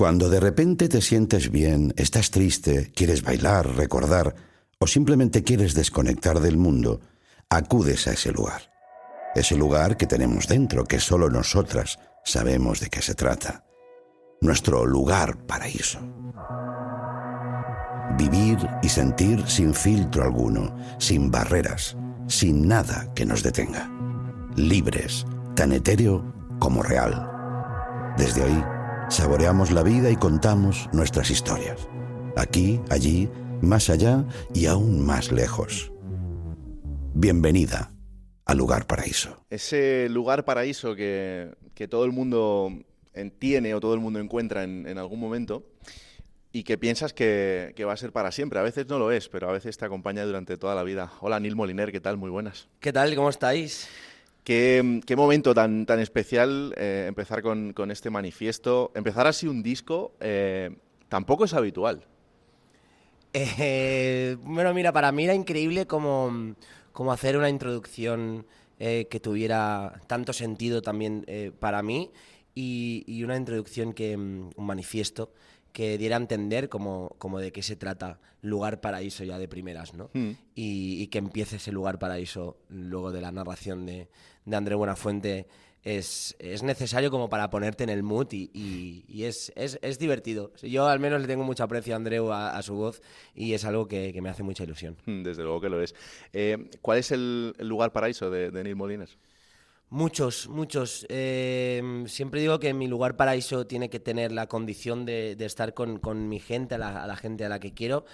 Cuando de repente te sientes bien, estás triste, quieres bailar, recordar o simplemente quieres desconectar del mundo, acudes a ese lugar. Ese lugar que tenemos dentro, que solo nosotras sabemos de qué se trata. Nuestro lugar paraíso. Vivir y sentir sin filtro alguno, sin barreras, sin nada que nos detenga. Libres, tan etéreo como real. Desde ahí, saboreamos la vida y contamos nuestras historias. Aquí, allí, más allá y aún más lejos. Bienvenida al lugar paraíso. Ese lugar paraíso que, todo el mundo tiene o todo el mundo encuentra en, algún momento y que piensas que, va a ser para siempre. A veces no lo es, pero a veces te acompaña durante toda la vida. Hola, Nil Moliner, ¿qué tal? Muy buenas. ¿Qué tal? ¿Cómo estáis? Qué, momento tan, tan especial eh, empezar con, este manifiesto. Empezar así un disco eh, tampoco es habitual. Eh, bueno, mira, para mí era increíble como, hacer una introducción que tuviera tanto sentido también para mí y, una introducción que, mm, un manifiesto que diera a entender como, como de qué se trata lugar paraíso ya de primeras, ¿no? Hmm. Y, que empiece ese lugar paraíso luego de la narración de, de André Buenafuente es, es, necesario como para ponerte en el mood y, y, es, es, es, divertido. Yo al menos le tengo mucho aprecio a Andreu, a, su voz, y es algo que, que, me hace mucha ilusión. Hmm, desde luego que lo es. Eh, ¿Cuál es el, lugar paraíso de, de Neil Molines? Muchos, muchos. Eh, siempre digo que mi lugar paraíso tiene que tener la condición de, estar con, mi gente, a la, gente a la que quiero.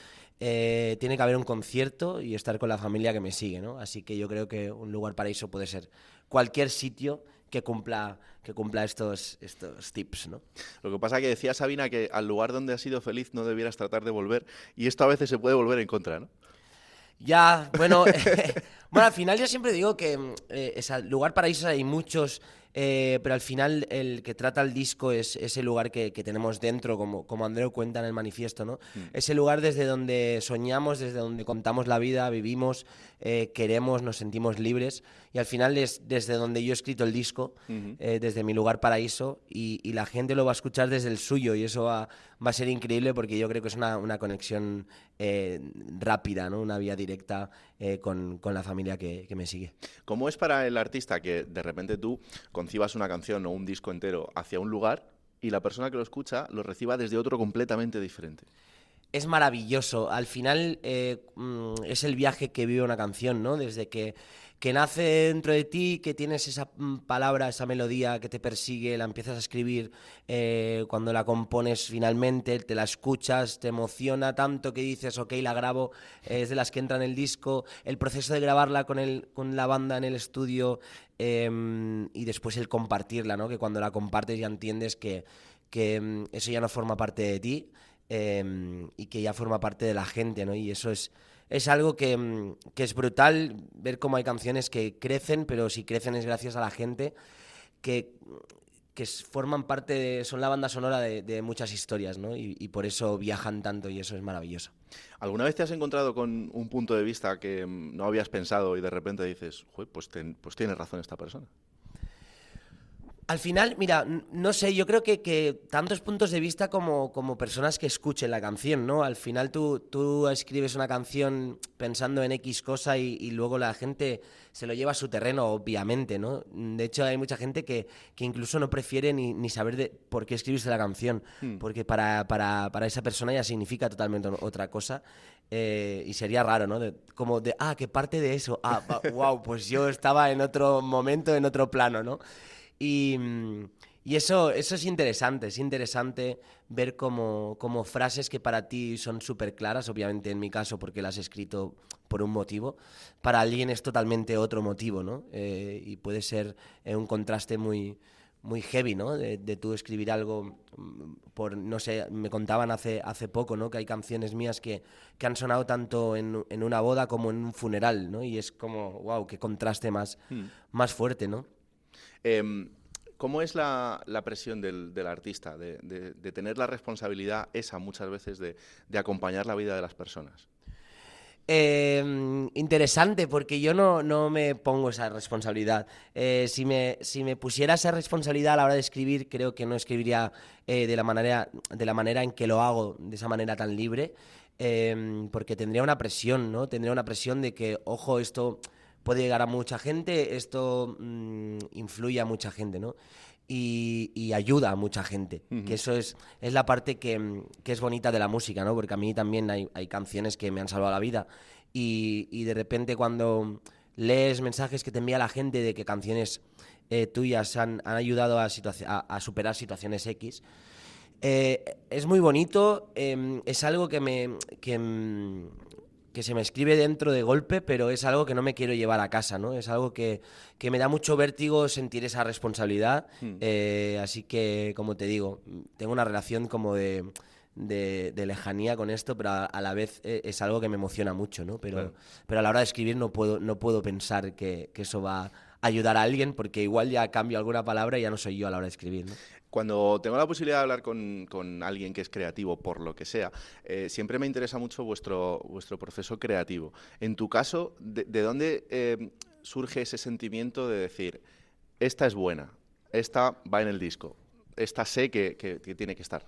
Eh, tiene que haber un concierto y estar con la familia que me sigue, ¿no? Así que yo creo que un lugar paraíso puede ser cualquier sitio que cumpla, que cumpla estos, estos tips, ¿no? Lo que pasa es que decía Sabina que al lugar donde has sido feliz no debieras tratar de volver y esto a veces se puede volver en contra, ¿no? Ya, bueno, bueno, al final yo siempre digo que eh, lugar paraíso hay muchos, eh, pero al final el que trata el disco es ese lugar que, tenemos dentro, como, como Andreu cuenta en el manifiesto, ¿no? Mm. Ese lugar desde donde soñamos, desde donde contamos la vida, vivimos, eh, queremos, nos sentimos libres. Y al final es desde donde yo he escrito el disco, eh, desde mi lugar paraíso, y, la gente lo va a escuchar desde el suyo, y eso va, va a ser increíble porque yo creo que es una, una conexión rápida, ¿no? Una vía directa con, con, la familia que, que, me sigue. ¿Cómo es para el artista que de repente tú, concibas una canción o un disco entero hacia un lugar y la persona que lo escucha lo reciba desde otro completamente diferente. Es maravilloso. Al final eh, mm, es el viaje que vive una canción, ¿no? Desde que que nace dentro de ti, que tienes esa mm, palabra, esa melodía que te persigue, la empiezas a escribir eh, cuando la compones finalmente, te la escuchas, te emociona tanto que dices, ok, la grabo, es de las que entra en el disco, el proceso de grabarla con, el, con la banda en el estudio em, y después el compartirla, ¿no? que cuando la compartes ya entiendes que, que mm, eso ya no forma parte de ti. Em, y que ya forma parte de la gente, ¿no? Y eso es, es algo mm, que, es brutal ver cómo hay canciones que crecen, pero si crecen es gracias a la gente que, que forman parte, de, son la banda sonora de, muchas historias, ¿no? Y, por eso viajan tanto y eso es maravilloso. ¿Alguna vez te has encontrado con un punto de vista que mm, no habías pensado y de repente dices, pues, pues tiene razón esta persona? Al final, mira, no sé, yo creo que, que tantos puntos de vista como, como, personas que escuchen la canción, ¿no? Al final tú, tú escribes una canción pensando en X cosa y, luego la gente se lo lleva a su terreno, obviamente, ¿no? De hecho, hay mucha gente que, que incluso no prefiere ni, ni, saber de por qué escribiste la canción, hmm. porque para, para, para, esa persona ya significa totalmente otra cosa. Eh, y sería raro, ¿no? como de, ah, qué parte de eso. Ah, wow, pues yo estaba en otro momento, en otro plano, ¿no? Y, y eso, eso es interesante, es interesante ver como, como frases que para ti son súper claras, obviamente en mi caso porque las he escrito por un motivo, para alguien es totalmente otro motivo, ¿no? Eh, y puede ser eh, un contraste muy, muy heavy, ¿no? De, tú escribir algo mm, por, no sé, me contaban hace, hace poco, ¿no? Que hay canciones mías que, que han sonado tanto en, en, una boda como en un funeral, ¿no? Y es como, wow, qué contraste más, hmm. más fuerte, ¿no? Em, ¿Cómo es la, presión del, artista de, tener la responsabilidad esa muchas veces de, acompañar la vida de las personas? Em, interesante, porque yo no, me pongo esa responsabilidad. Eh, si, me, si me pusiera esa responsabilidad a la hora de escribir, creo que no escribiría eh, de, la manera, de la manera en que lo hago, de esa manera tan libre, em, porque tendría una presión, ¿no? Tendría una presión de que, ojo, esto puede llegar a mucha gente, esto mm, influye a mucha gente, ¿no? Y, ayuda a mucha gente. Que eso es, es la parte que, que, es bonita de la música, ¿no? Porque a mí también hay, hay canciones que me han salvado la vida. Y, y, de repente cuando lees mensajes que te envía la gente de que canciones eh, tuyas han, han ayudado a, a, superar situaciones X, eh, es muy bonito, em, es algo que me, que, que se me escribe dentro de golpe, pero es algo que no me quiero llevar a casa, ¿no? Es algo que, me da mucho vértigo sentir esa responsabilidad. Hmm. Eh, así que, como te digo, tengo una relación como de, lejanía con esto, pero a, la vez eh, es algo que me emociona mucho, ¿no? Pero, pero a la hora de escribir no puedo, no puedo pensar que, que eso va a ayudar a alguien, porque igual ya cambio alguna palabra y ya no soy yo a la hora de escribir, ¿no? Cuando tengo la posibilidad de hablar con, alguien que es creativo, por lo que sea, eh, siempre me interesa mucho vuestro, vuestro proceso creativo. En tu caso, ¿de, dónde eh, surge ese sentimiento de decir, esta es buena, esta va en el disco, esta sé que, tiene que estar?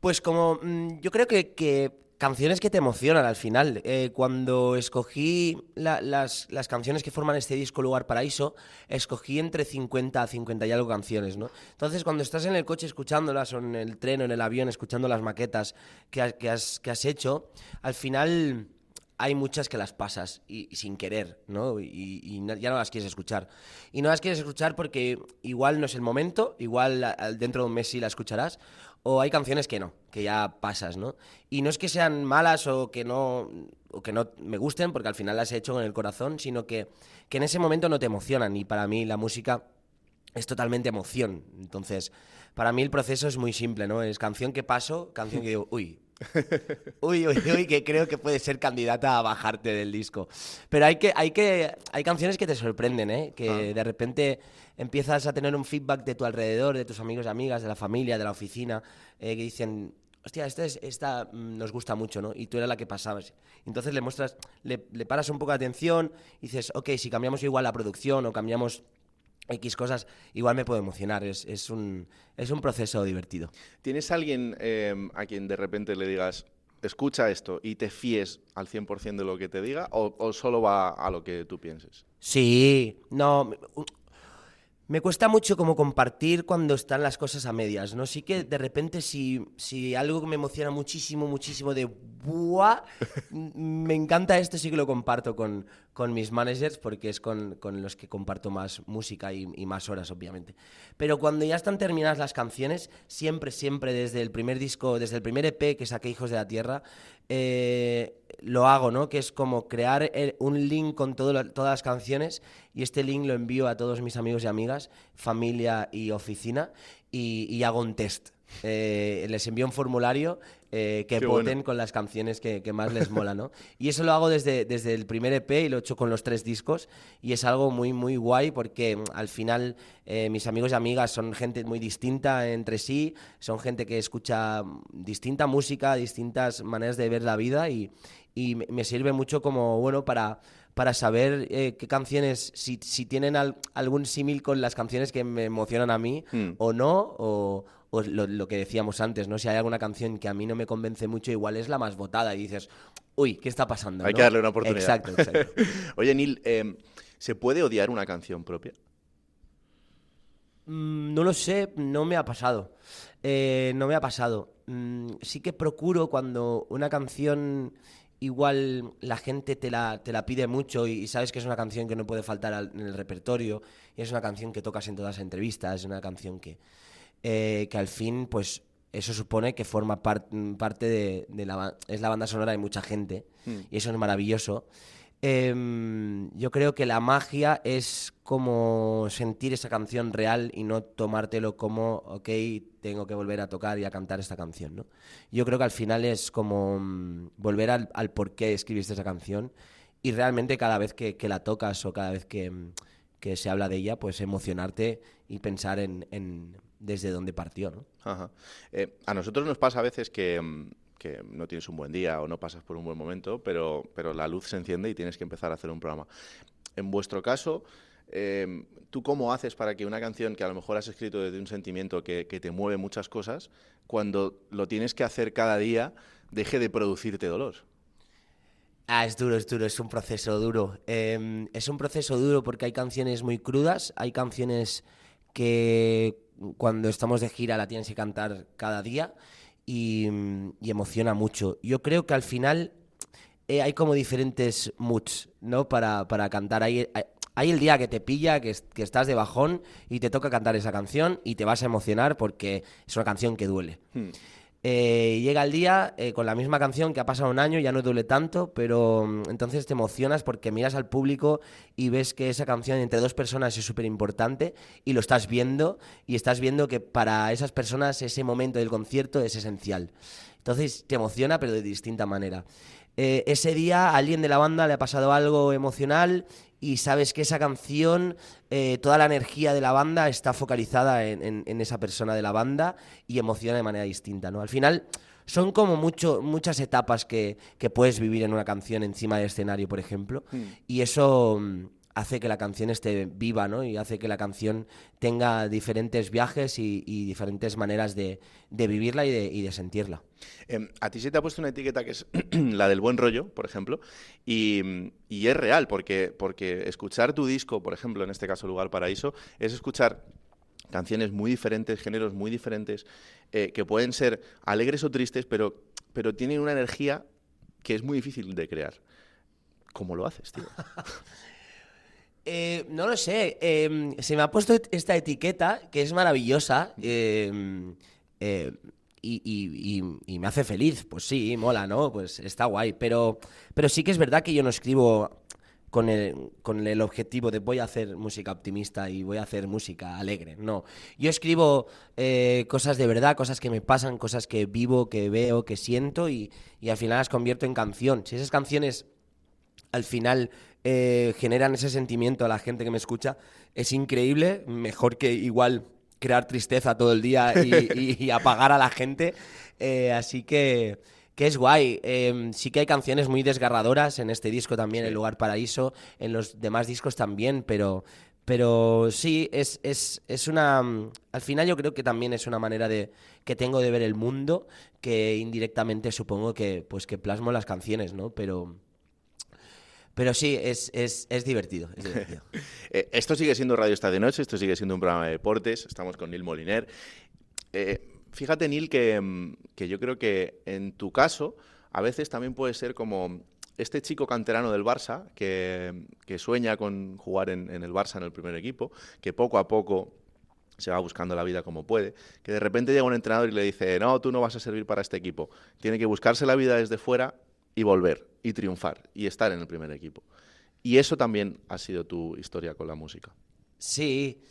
Pues como mm, yo creo que, que canciones que te emocionan al final. Eh, cuando escogí las, canciones que forman este disco Lugar Paraíso, escogí entre 50 a 50 y algo canciones, ¿no? Entonces, cuando estás en el coche escuchándolas, o en el tren o en el avión escuchando las maquetas que, has, que has hecho, al final hay muchas que las pasas y, sin querer, ¿no? Y, ya no las quieres escuchar. Y no las quieres escuchar porque igual no es el momento, igual dentro de un mes sí la escucharás, o hay canciones que no, que ya pasas, ¿no? Y no es que sean malas o que no, o que no me gusten, porque al final las he hecho con el corazón, sino que, que en ese momento no te emocionan. Y para mí la música es totalmente emoción. Entonces, para mí el proceso es muy simple, ¿no? Es canción que paso, canción que digo, uy, uy, uy, uy, que creo que puede ser candidata a bajarte del disco. Pero hay que, hay que, hay canciones que te sorprenden, ¿eh? Que ah. de repente empiezas a tener un feedback de tu alrededor, de tus amigos y amigas, de la familia, de la oficina, eh, que dicen, hostia, esta, es, esta mm, nos gusta mucho, ¿no? Y tú eras la que pasabas. Entonces le muestras, le, le paras un poco de atención y dices, ok, si cambiamos igual la producción o cambiamos X cosas, igual me puede emocionar. Es, es, un, es un proceso divertido. ¿Tienes alguien em, a quien de repente le digas, escucha esto y te fíes al 100% de lo que te diga o, o, solo va a lo que tú pienses? Sí, no, me cuesta mucho como compartir cuando están las cosas a medias, ¿no? Sí que de repente si, si algo que me emociona muchísimo, muchísimo de ¡buah! me encanta esto, sí que lo comparto con, con mis managers porque es con, con, los que comparto más música y, y, más horas, obviamente. Pero cuando ya están terminadas las canciones, siempre, siempre desde el primer disco, desde el primer EP que saqué Hijos de la Tierra, eh, lo hago, ¿no? Que es como crear un link con todas las canciones y este link lo envío a todos mis amigos y amigas, familia y oficina y, hago un test. Eh, les envío un formulario eh, que voten con las canciones que, más les mola, ¿no? Y eso lo hago desde, desde el primer EP y lo he hecho con los tres discos y es algo muy, muy guay porque mm, al final eh, mis amigos y amigas son gente muy distinta entre sí, son gente que escucha distinta música, distintas maneras de ver la vida y, y me sirve mucho como, bueno, para, para saber eh, qué canciones, si, si tienen algún símil con las canciones que me emocionan a mí hmm. o no, o, lo, que decíamos antes, ¿no? Si hay alguna canción que a mí no me convence mucho, igual es la más votada y dices, uy, ¿qué está pasando? Hay que darle una oportunidad. Exacto, exacto. Oye, Neil, em, ¿se puede odiar una canción propia? Mm, no lo sé, no me ha pasado. Eh, no me ha pasado. Mm, sí que procuro cuando una canción igual la gente te la, te la pide mucho y, sabes que es una canción que no puede faltar en el repertorio y es una canción que tocas en todas las entrevistas, es una canción que, eh, que al fin, pues eso supone que forma parte de, la... es la banda sonora de mucha gente hmm. y eso es maravilloso. Em, yo creo que la magia es como sentir esa canción real y no tomártelo como, ok, tengo que volver a tocar y a cantar esta canción, ¿no? Yo creo que al final es como mm, volver al, por qué escribiste esa canción y realmente cada vez que, la tocas o cada vez mm, que, se habla de ella, pues emocionarte y pensar en, desde dónde partió, ¿no? Eh, a nosotros nos pasa a veces que mm, que no tienes un buen día o no pasas por un buen momento, pero, pero la luz se enciende y tienes que empezar a hacer un programa. En vuestro caso, eh, ¿tú cómo haces para que una canción que a lo mejor has escrito desde un sentimiento que, que te mueve muchas cosas, cuando lo tienes que hacer cada día, deje de producirte dolor? Ah, es duro, es duro, es un proceso duro. Em, es un proceso duro porque hay canciones muy crudas, hay canciones que cuando estamos de gira la tienes que cantar cada día y, emociona mucho. Yo creo que al final eh, hay como diferentes moods, ¿no? Para, para cantar. Hay, hay, el día que te pilla, que, estás de bajón y te toca cantar esa canción y te vas a emocionar porque es una canción que duele. Hmm. Eh, llega el día eh, con la misma canción que ha pasado un año, ya no duele tanto, pero mm, entonces te emocionas porque miras al público y ves que esa canción entre dos personas es súper importante y lo estás viendo y estás viendo que para esas personas ese momento del concierto es esencial. Entonces te emociona, pero de distinta manera. Eh, ese día a alguien de la banda le ha pasado algo emocional y sabes que esa canción, eh, toda la energía de la banda está focalizada en, esa persona de la banda y emociona de manera distinta, ¿no? Al final son como mucho, muchas etapas que, puedes vivir en una canción encima del escenario, por ejemplo, hmm. y eso mm, hace que la canción esté viva, ¿no? Y hace que la canción tenga diferentes viajes y, diferentes maneras de, vivirla y de, sentirla. Em, a ti se te ha puesto una etiqueta que es la del buen rollo, por ejemplo, y, es real, porque, porque escuchar tu disco, por ejemplo, en este caso Lugar Paraíso, es escuchar canciones muy diferentes, géneros muy diferentes, eh, que pueden ser alegres o tristes, pero, pero tienen una energía que es muy difícil de crear. ¿Cómo lo haces, tío? Eh, no lo sé. Em, se me ha puesto esta etiqueta que es maravillosa. Em, eh, y, me hace feliz. Pues sí, mola, ¿no? Pues está guay. Pero, pero sí que es verdad que yo no escribo con el, con el objetivo de voy a hacer música optimista y voy a hacer música alegre. No. Yo escribo eh, cosas de verdad, cosas que me pasan, cosas que vivo, que veo, que siento y, y al final las convierto en canción. Si esas canciones al final eh, generan ese sentimiento a la gente que me escucha, es increíble, mejor que igual crear tristeza todo el día y, apagar a la gente. Eh, así que, que es guay. Em, sí que hay canciones muy desgarradoras en este disco también, El Lugar Paraíso, en los demás discos también, pero, pero sí, es, es, es, una. Al final, yo creo que también es una manera de que tengo de ver el mundo que indirectamente supongo que, pues, que plasmo las canciones, ¿no? Pero, pero sí, es, es, es divertido. Eh, esto sigue siendo Radio Esta de Noche, esto sigue siendo un programa de deportes, estamos con Neil Moliner. Eh, fíjate, Neil, que, mm, que yo creo que en tu caso a veces también puede ser como este chico canterano del Barça que, que sueña con jugar en, en, el Barça en el primer equipo, que poco a poco se va buscando la vida como puede, que de repente llega un entrenador y le dice, no, tú no vas a servir para este equipo, tiene que buscarse la vida desde fuera y volver y triunfar y estar en el primer equipo. Y eso también ha sido tu historia con la música. Sí,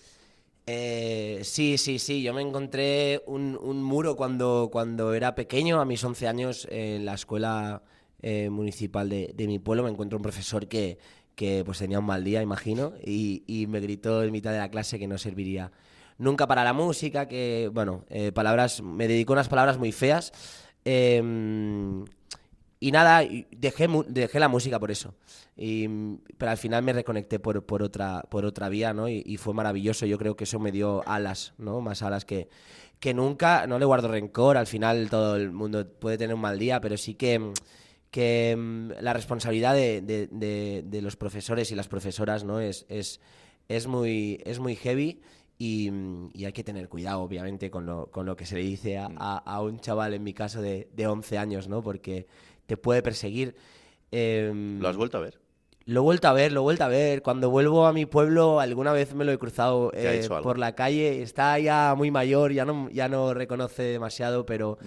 eh, sí, sí, sí. Yo me encontré un, muro cuando, cuando era pequeño, a mis 11 años, en la escuela eh, municipal de, mi pueblo. Me encontré un profesor que, que pues tenía un mal día, imagino, y, y, me gritó en mitad de la clase que no serviría nunca para la música, que, bueno, eh, palabras, me dedicó unas palabras muy feas. Em, y nada, dejé, dejé la música por eso. Y, pero al final me reconecté por, por, otra, por otra vía, ¿no? Y, fue maravilloso. Yo creo que eso me dio alas, ¿no? Más alas que, que nunca. No le guardo rencor. Al final todo el mundo puede tener un mal día, pero sí que, que mm, la responsabilidad de, de, de, los profesores y las profesoras, ¿no? Es, es, es, muy, es muy heavy. Y, y, hay que tener cuidado, obviamente, con lo, con lo que se le dice a, a, a un chaval, en mi caso, de, de 11 años, ¿no? Porque te puede perseguir. Em, ¿Lo has vuelto a ver? Lo he vuelto a ver, lo he vuelto a ver. Cuando vuelvo a mi pueblo, alguna vez me lo he cruzado eh, por la calle. Está ya muy mayor, ya no, ya no reconoce demasiado, pero...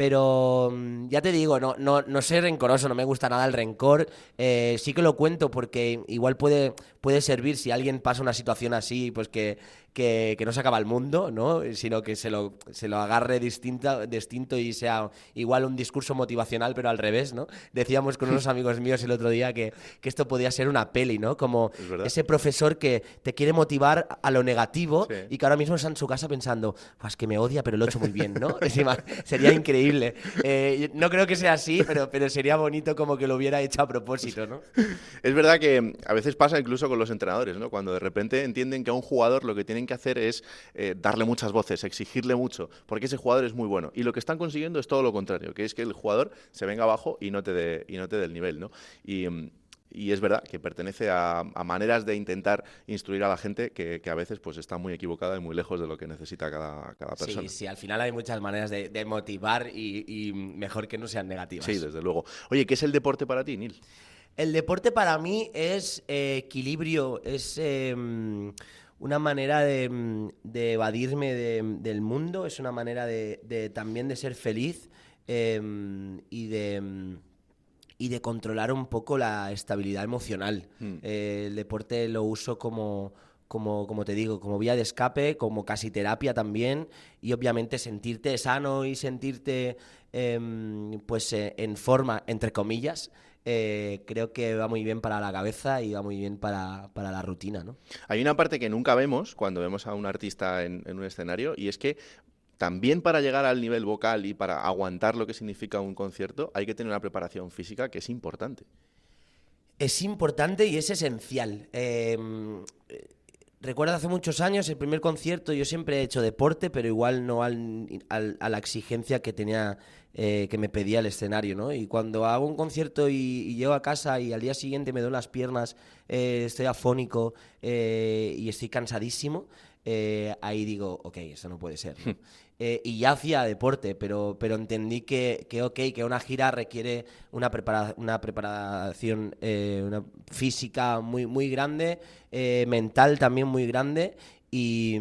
Pero mm, ya te digo, no, no, no soy rencoroso, no me gusta nada el rencor. Eh, sí que lo cuento porque igual puede, puede servir si alguien pasa una situación así, pues que, que, no se acaba el mundo, ¿no? Sino que se lo, se lo agarre distinto, distinto y sea igual un discurso motivacional, pero al revés, ¿no? Decíamos con unos amigos míos el otro día que, esto podía ser una peli, ¿no? Como ese profesor que te quiere motivar a lo negativo y que ahora mismo está en su casa pensando, pues que me odia, pero lo he hecho muy bien, ¿no? sería increíble. Eh, no creo que sea así, pero, pero sería bonito como que lo hubiera hecho a propósito, ¿no? Es verdad que a veces pasa incluso con los entrenadores, ¿no? Cuando de repente entienden que a un jugador lo que tienen que hacer es eh, darle muchas voces, exigirle mucho, porque ese jugador es muy bueno. Y lo que están consiguiendo es todo lo contrario, que es que el jugador se venga abajo y no te dé, y no te dé el nivel, ¿no? Y, es verdad que pertenece a, maneras de intentar instruir a la gente que, a veces pues está muy equivocada y muy lejos de lo que necesita cada, persona. Sí, sí, al final hay muchas maneras de, motivar y, mejor que no sean negativas. Sí, desde luego. Oye, ¿qué es el deporte para ti, Nil? El deporte para mí es eh, equilibrio, es em, una manera de, mm, evadirme del mundo, es una manera de, también de ser feliz em, y de mm, y de controlar un poco la estabilidad emocional. Hmm. Eh, el deporte lo uso como, como, como te digo, como vía de escape, como casi terapia también, y obviamente sentirte sano y sentirte em, pues eh, en forma, entre comillas, eh, creo que va muy bien para la cabeza y va muy bien para, la rutina. ¿no? Hay una parte que nunca vemos cuando vemos a un artista en, un escenario y es que también para llegar al nivel vocal y para aguantar lo que significa un concierto hay que tener una preparación física que es importante. Es importante y es esencial. Eh, recuerdo hace muchos años el primer concierto, yo siempre he hecho deporte, pero igual no al, a la exigencia que tenía eh, que me pedía el escenario, ¿no? Y cuando hago un concierto y, llego a casa y al día siguiente me doy las piernas, eh, estoy afónico eh, y estoy cansadísimo, ahí digo, ok, eso no puede ser. y ya hacía deporte, pero, pero entendí que, que, ok, que una gira requiere una, una preparación una física muy, muy grande, mental también muy grande y,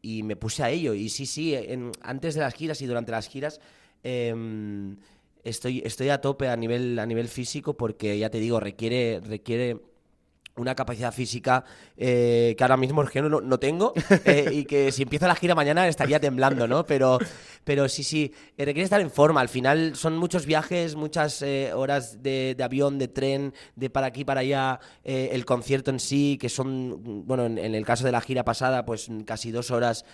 y me puse a ello. Y sí, sí, antes de las giras y durante las giras Em, estoy, estoy a tope a nivel, a nivel físico porque, ya te digo, requiere, requiere una capacidad física eh, que ahora mismo no, no tengo eh, y que si empiezo la gira mañana estaría temblando, ¿no? Pero, pero sí, sí, eh, requiere estar en forma. Al final son muchos viajes, muchas horas de, avión, de tren, de para aquí, para allá, el concierto en sí, que son, bueno, en, el caso de la gira pasada, pues casi dos horas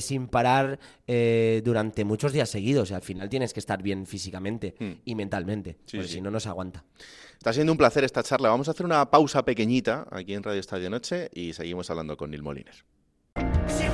sin parar durante muchos días seguidos. al final tienes que estar bien físicamente hmm. y mentalmente, porque si no, no se aguanta. Está siendo un placer esta charla. Vamos a hacer una pausa pequeñita aquí en Radio Estadio Noche y seguimos hablando con Neil Molines. Si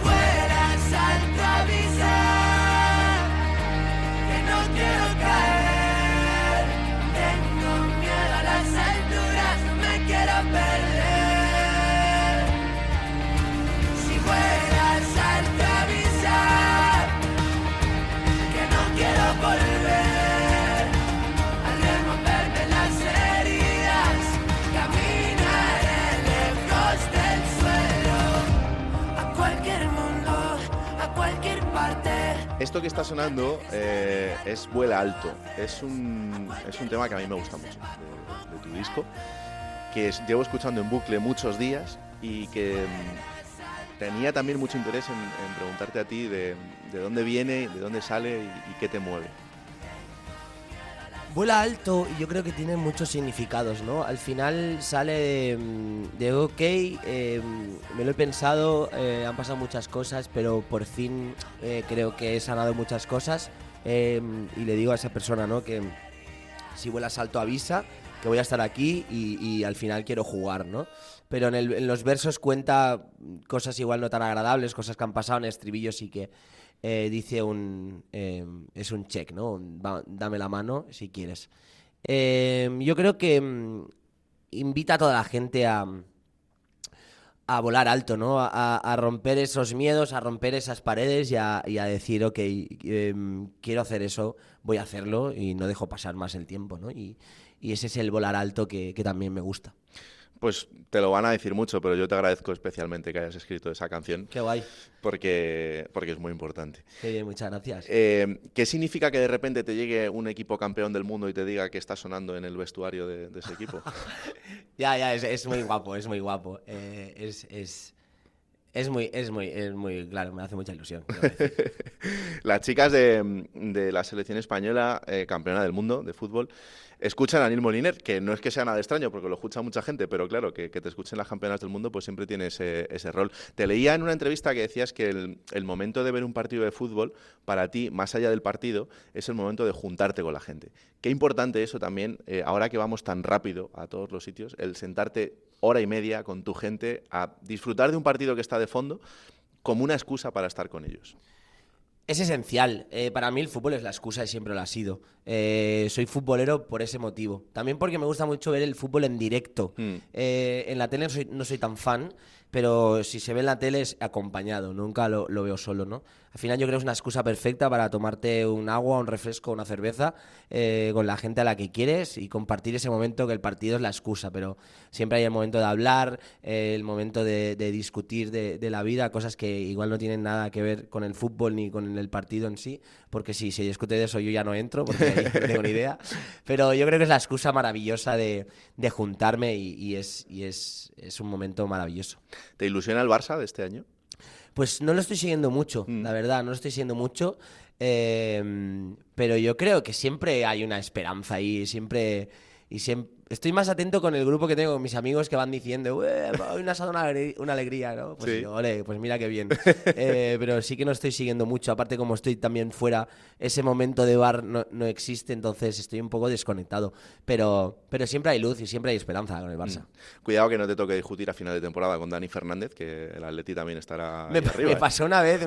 Esto que está sonando eh, es Vuela Alto. Es un, es un tema que a mí me gusta mucho de, tu disco, que llevo escuchando en bucle muchos días y que mm, tenía también mucho interés en, preguntarte a ti de, dónde viene, de dónde sale y qué te mueve. Vuela alto y yo creo que tiene muchos significados, ¿no? Al final sale de, ok, em, me lo he pensado, eh, han pasado muchas cosas, pero por fin eh, creo que he sanado muchas cosas em, y le digo a esa persona, ¿no? Que si vuelas alto avisa, que voy a estar aquí y, al final quiero jugar, ¿no? Pero en, en los versos cuenta cosas igual no tan agradables, cosas que han pasado en estribillos y que eh, dice un... Eh, es un check, ¿no? dame la mano si quieres. Eh, yo creo que mm, invita a toda la gente a, a volar alto, ¿no? A, romper esos miedos, a romper esas paredes y a, decir, ok, quiero hacer eso, voy a hacerlo y no dejo pasar más el tiempo, ¿no? Y, ese es el volar alto que también me gusta. Pues te lo van a decir mucho, pero yo te agradezco especialmente que hayas escrito esa canción. Qué guay. Porque, porque es muy importante. Qué bien, muchas gracias. Eh, ¿Qué significa que de repente te llegue un equipo campeón del mundo y te diga que está sonando en el vestuario de, ese equipo? ya, ya, es, muy guapo, es muy guapo. Eh, es, Es muy, es muy, es muy, claro, me hace mucha ilusión. Las chicas de, de la selección española, eh, campeona del mundo de fútbol, escuchan a Neil Moliner, que no es que sea nada extraño, porque lo escucha mucha gente, pero claro, que, te escuchen las campeonas del mundo, pues siempre tiene ese, rol. Te leía en una entrevista que decías que el, momento de ver un partido de fútbol, para ti, más allá del partido, es el momento de juntarte con la gente. Qué importante eso también, eh, ahora que vamos tan rápido a todos los sitios, el sentarte hora y media con tu gente a disfrutar de un partido que está de fondo como una excusa para estar con ellos. Es esencial. Eh, para mí el fútbol es la excusa y siempre lo ha sido. Eh, soy futbolero por ese motivo. También porque me gusta mucho ver el fútbol en directo. Mm. Eh, en la tele no soy, tan fan, pero si se ve en la tele es acompañado, nunca lo, lo, veo solo, ¿no? Al final yo creo que es una excusa perfecta para tomarte un agua, un refresco, una cerveza eh, con la gente a la que quieres y compartir ese momento que el partido es la excusa, pero siempre hay el momento de hablar, eh, el momento de, discutir de, la vida, cosas que igual no tienen nada que ver con el fútbol ni con el partido en sí, porque si se discute de eso yo ya no entro, porque no tengo ni idea, pero yo creo que es la excusa maravillosa de, juntarme y, es, y es, es un momento maravilloso. ¿Te ilusiona el Barça de este año? Pues no lo estoy siguiendo mucho, mm. la verdad, no lo estoy siguiendo mucho. Em, pero yo creo que siempre hay una esperanza ahí, siempre. Y siempre, estoy más atento con el grupo que tengo, con mis amigos que van diciendo, hoy me has dado una, alegría, ¿no? Pues pues mira qué bien. Eh, pero sí que no estoy siguiendo mucho, aparte como estoy también fuera, ese momento de bar no, no, existe, entonces estoy un poco desconectado. Pero, pero siempre hay luz y siempre hay esperanza con el Barça. Mm. Cuidado que no te toque discutir a final de temporada con Dani Fernández, que el Atleti también estará me, arriba. Me pasó una vez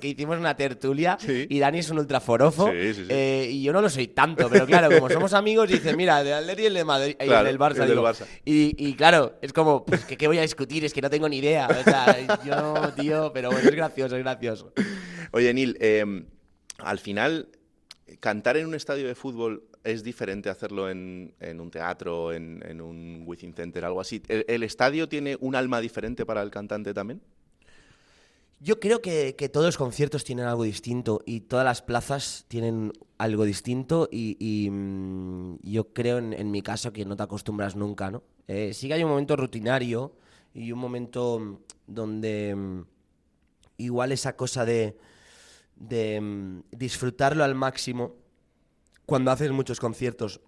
que hicimos una tertulia y Dani es un ultraforofo eh, y yo no lo soy tanto, pero claro, como somos amigos, dice, mira, de Atleti y el de Madrid, y el del Barça. Y, claro, es como, pues, ¿qué, voy a discutir? Es que no tengo ni idea. O sea, yo, tío, pero bueno, es gracioso, es gracioso. Oye, Neil, em, al final, cantar en un estadio de fútbol es diferente hacerlo en, un teatro, en, en, un Within Center, algo así. ¿El, estadio tiene un alma diferente para el cantante también? Yo creo que, todos los conciertos tienen algo distinto y todas las plazas tienen algo distinto y, mm, yo creo en, mi caso que no te acostumbras nunca, ¿no? Eh, sí que hay un momento rutinario y un momento mm, donde mm, igual esa cosa de, de disfrutarlo al máximo cuando haces muchos conciertos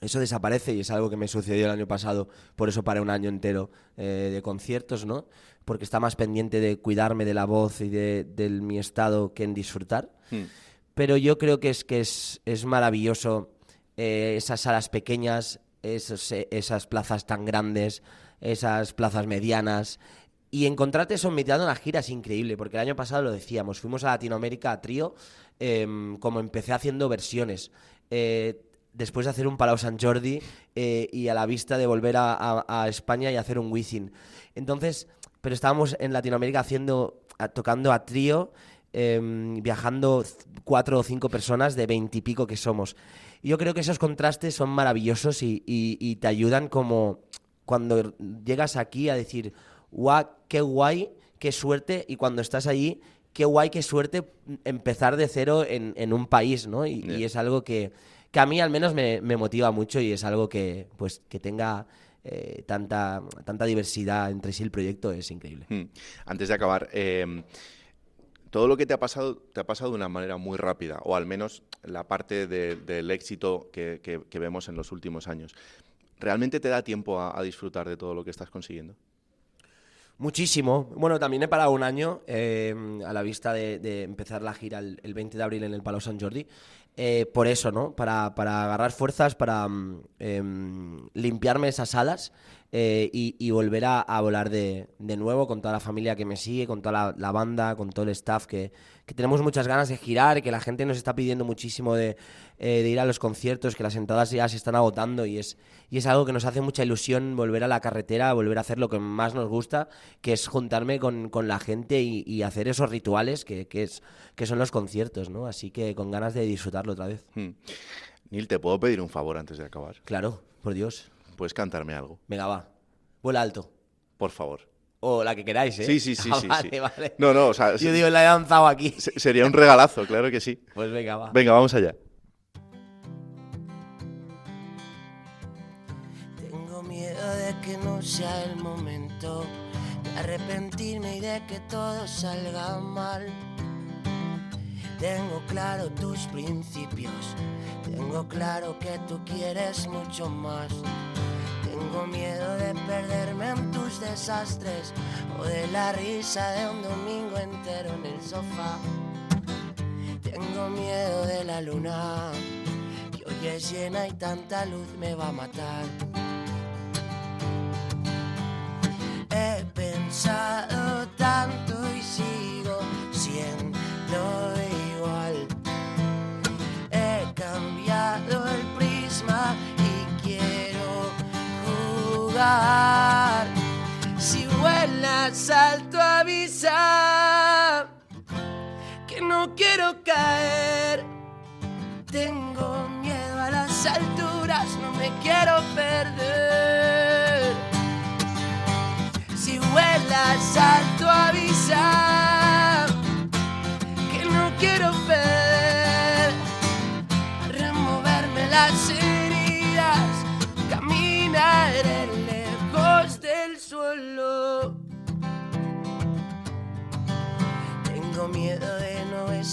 eso desaparece y es algo que me sucedió el año pasado, por eso paré un año entero eh, de conciertos, ¿no? Porque está más pendiente de cuidarme de la voz y de, mi estado que en disfrutar. Hmm. Pero yo creo que es, que es, es maravilloso eh, esas salas pequeñas, esos, eh, esas plazas tan grandes, esas plazas medianas. Y encontrarte eso en mitad de una gira es increíble, porque el año pasado lo decíamos, fuimos a Latinoamérica a trío, em, como empecé haciendo versiones después de hacer un Palau San Jordi eh, y a la vista de volver a, España y hacer un Wizzing. Entonces, pero estábamos en Latinoamérica haciendo, tocando a trío, em, viajando cuatro o cinco personas de veintipico que somos. Yo creo que esos contrastes son maravillosos y, te ayudan como cuando llegas aquí a decir, guau, qué guay, qué suerte, y cuando estás allí, qué guay, qué suerte empezar de cero en, un país, ¿no? y es algo que, que a mí al menos me, motiva mucho y es algo que, pues, que tenga eh, tanta, tanta diversidad entre sí el proyecto es increíble. Hmm. Antes de acabar, em, todo lo que te ha pasado te ha pasado de una manera muy rápida, o al menos la parte del éxito que, vemos en los últimos años. ¿Realmente te da tiempo a, disfrutar de todo lo que estás consiguiendo? Muchísimo. Bueno, también he parado un año em, a la vista de, empezar la gira el, el, 20 de abril en el Palau San Jordi eh, por eso, ¿no? Para, agarrar fuerzas, para mm, em, limpiarme esas alas eh, y, volver a, volar de, nuevo con toda la familia que me sigue, con toda la, banda, con todo el staff, que, tenemos muchas ganas de girar, que la gente nos está pidiendo muchísimo de, eh, ir a los conciertos, que las entradas ya se están agotando y es, y es algo que nos hace mucha ilusión volver a la carretera, volver a hacer lo que más nos gusta, que es juntarme con, la gente y, hacer esos rituales que, es, que son los conciertos, ¿no? Así que con ganas de disfrutarlo otra vez. Hmm. Neil, ¿te puedo pedir un favor antes de acabar? Claro, por Dios. ¿Puedes cantarme algo? Venga, va. Vuela alto. Por favor. O la que queráis, ¿eh? Sí, sí, sí. Ah, sí, vale, vale. No, no, o sea. Yo digo, la he lanzado aquí. Sería un regalazo, claro que sí. Pues venga, va. Venga, vamos allá. Tengo miedo de que no sea el momento arrepentirme y de que todo salga mal. Tengo claro tus principios, tengo claro que tú quieres mucho más. Tengo miedo de perderme en tus desastres o de la risa de un domingo entero en el sofá. Tengo miedo de la luna, que hoy es llena y tanta luz me va a matar. Si vuelas salto avisa que no quiero caer. Tengo miedo a las alturas, no me quiero perder. Si vuelas alto avisa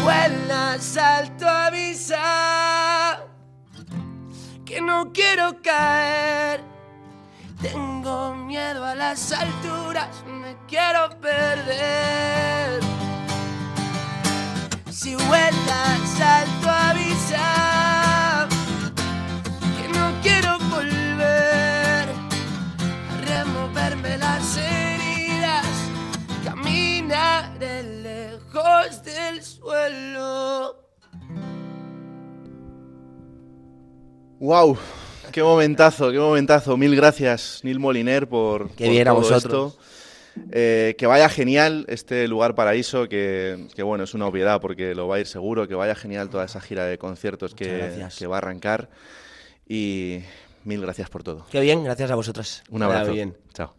Si vuelas alto avisa que no quiero caer. Tengo miedo a las alturas, me quiero perder. Si vuelas alto avisa que no quiero volver a removerme las heridas, caminaré lejos del suelo. ¡Wow! ¡Qué momentazo, qué momentazo! Mil gracias, Neil Moliner, por, Qué por bien a todo vosotros. esto. Eh, que vaya genial este lugar paraíso, que, que, bueno, es una obviedad porque lo va a ir seguro, que vaya genial toda esa gira de conciertos que, que va a arrancar. Y mil gracias por todo. Qué bien, gracias a vosotros. Un abrazo. bien. Chao.